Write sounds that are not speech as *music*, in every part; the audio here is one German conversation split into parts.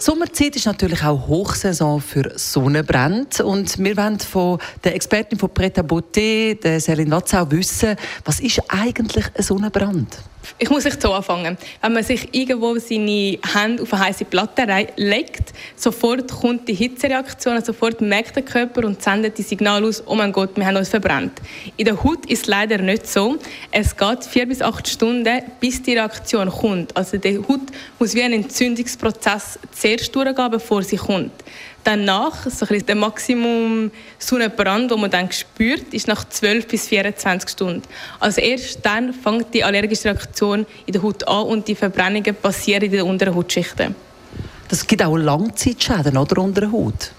Sommerzeit ist natürlich auch Hochsaison für Sonnenbrand und wir wollen von der Expertin von Preta Beauté, der Selin Watzau, wissen, was ist eigentlich ein Sonnenbrand? Ich muss sich so anfangen. Wenn man sich irgendwo seine Hände auf eine heiße Platte legt, sofort kommt die Hitzereaktion, sofort merkt der Körper und sendet die Signal aus, oh mein Gott, wir haben uns verbrannt. In der Haut ist es leider nicht so. Es geht vier bis acht Stunden, bis die Reaktion kommt. Also die Haut muss wie ein Entzündungsprozess zuerst durchgehen, bevor sie kommt. Danach, so ein der Maximum Sonnenbrand, den man dann spürt, ist nach 12 bis 24 Stunden. Also erst dann fängt die allergische Reaktion in der Haut an und die Verbrennungen passieren in den unteren Hautschichten. Das gibt auch Langzeitschäden oder unter der Haut?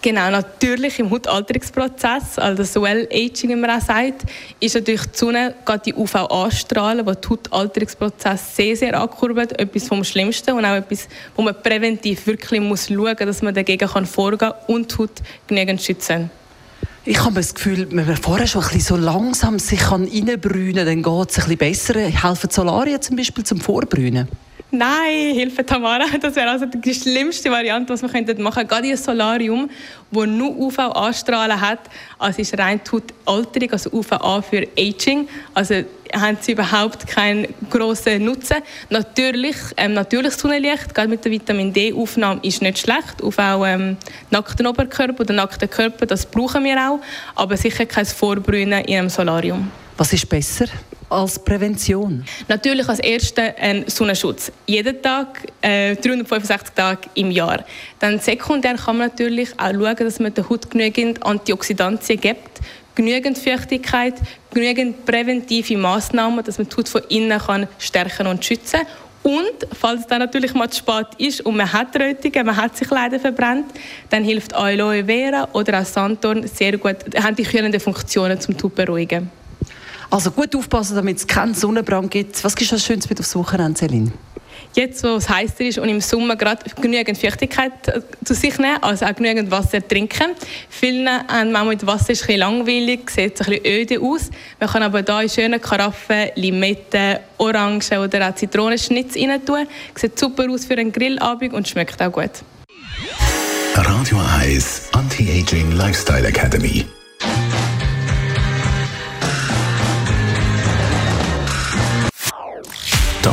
Genau, natürlich im Hautalterungsprozess, also das Well-Aging, wie man auch sagt, ist natürlich die Sonne, gerade die UVA-Strahlen, die den Hautalterungsprozess sehr, sehr ankurbelt, etwas vom Schlimmsten und auch etwas, wo man präventiv wirklich muss schauen muss, dass man dagegen kann vorgehen kann und die Haut genügend schützen ich habe das Gefühl, wenn man vorher schon ein bisschen so langsam sich reinbrünen kann, dann geht es ein bisschen besser. Helfen Solarien zum Beispiel zum Vorbrünen? Nein, Hilfe Tamara, *laughs* das wäre also die schlimmste Variante, was man könnte machen. Gerade ein Solarium, das nur UV-A-Strahlen hat, also ist rein Hautalterung, also UVA für Aging. Also haben sie überhaupt keinen grossen Nutzen. Natürlich, ähm, natürliches Sonnenlicht, gerade mit der Vitamin D-Aufnahme, ist nicht schlecht. Auf auch ähm, nackten Oberkörper oder nackten Körper, das brauchen wir auch. Aber sicher kein Vorbrünen in einem Solarium. Was ist besser? Als Prävention? Natürlich als erster ein Sonnenschutz. Jeden Tag, äh, 365 Tage im Jahr. Dann sekundär kann man natürlich auch schauen, dass man der Haut genügend Antioxidantien gibt, genügend Feuchtigkeit, genügend präventive Maßnahmen, dass man die Haut von innen kann stärken und schützen und falls es dann natürlich mal zu spät ist und man hat Rötungen, man hat sich leider verbrannt, dann hilft Aloe Vera oder auch Sanddorn sehr gut, haben die kühlende Funktionen zum Tut beruhigen. Also gut aufpassen, damit es keinen Sonnenbrand gibt. Was gibt es Schönes mit aufs Wochenende, Celine? Jetzt, wo es heißer ist und im Sommer gerade genügend Feuchtigkeit äh, zu sich nehmen, also auch genügend Wasser trinken. Viele haben manchmal mit Wasser ist ein bisschen langweilig, sieht ein bisschen öde aus. Man kann aber hier in schönen Karaffen Limette, Orangen oder auch Zitronenschnitz rein tun. Sieht super aus für einen Grillabend und schmeckt auch gut. Radio Eyes Anti-Aging Lifestyle Academy.